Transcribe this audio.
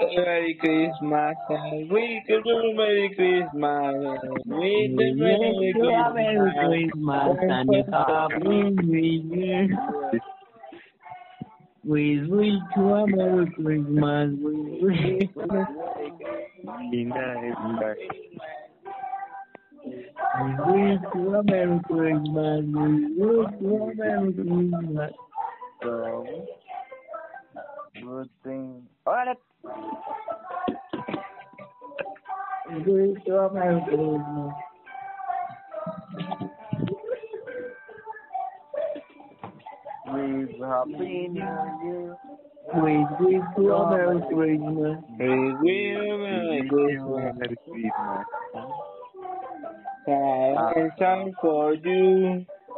Merry Christmas, we can do Merry Christmas. We can do Merry Wish you a Merry Christmas. Christmas and a Happy New Year. We wish you a Merry Christmas. We wish we wish you a Merry Christmas. We wish you a Merry Christmas. Good thing. Wish you a Merry Christmas. With Happy New Year. Wish you a Merry Christmas. Will Merry Christmas. Merry Christmas. Song for you?